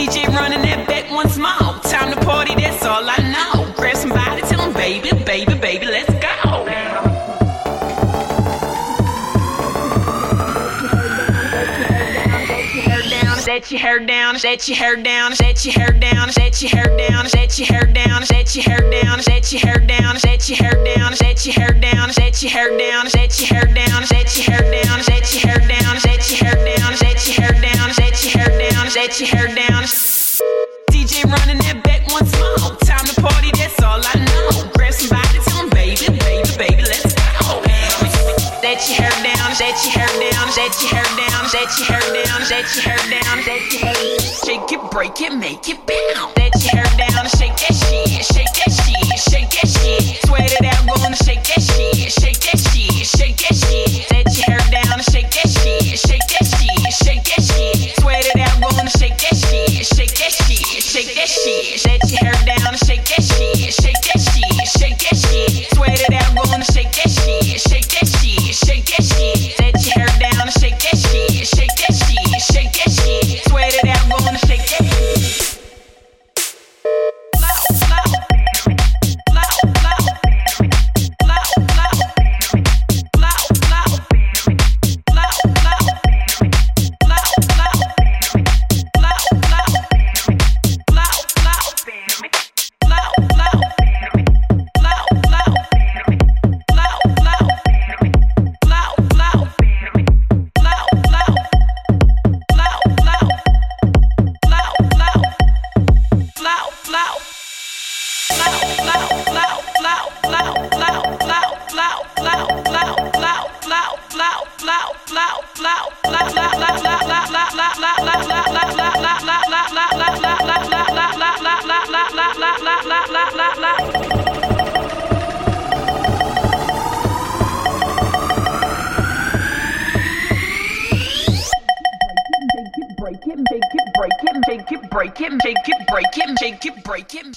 DJ running that back once more. Time to party, that's all I know. Grab somebody, tell them, baby, baby, baby, let's go. Set your hair down, set your hair down, set your hair down, set your hair down, set your hair down, set your hair down, set your hair down, set your hair down, set your hair down, set your hair down, set your hair down, set your hair down, set your hair down, set your hair down, set your hair down, set your hair down, set your hair down. Break it, make it bounce. Set your hair down, shake that shit, shake that shit, that shit, shake that shit, shake that shit. break him, shake it, break him, shake it, break him, shake it, break him.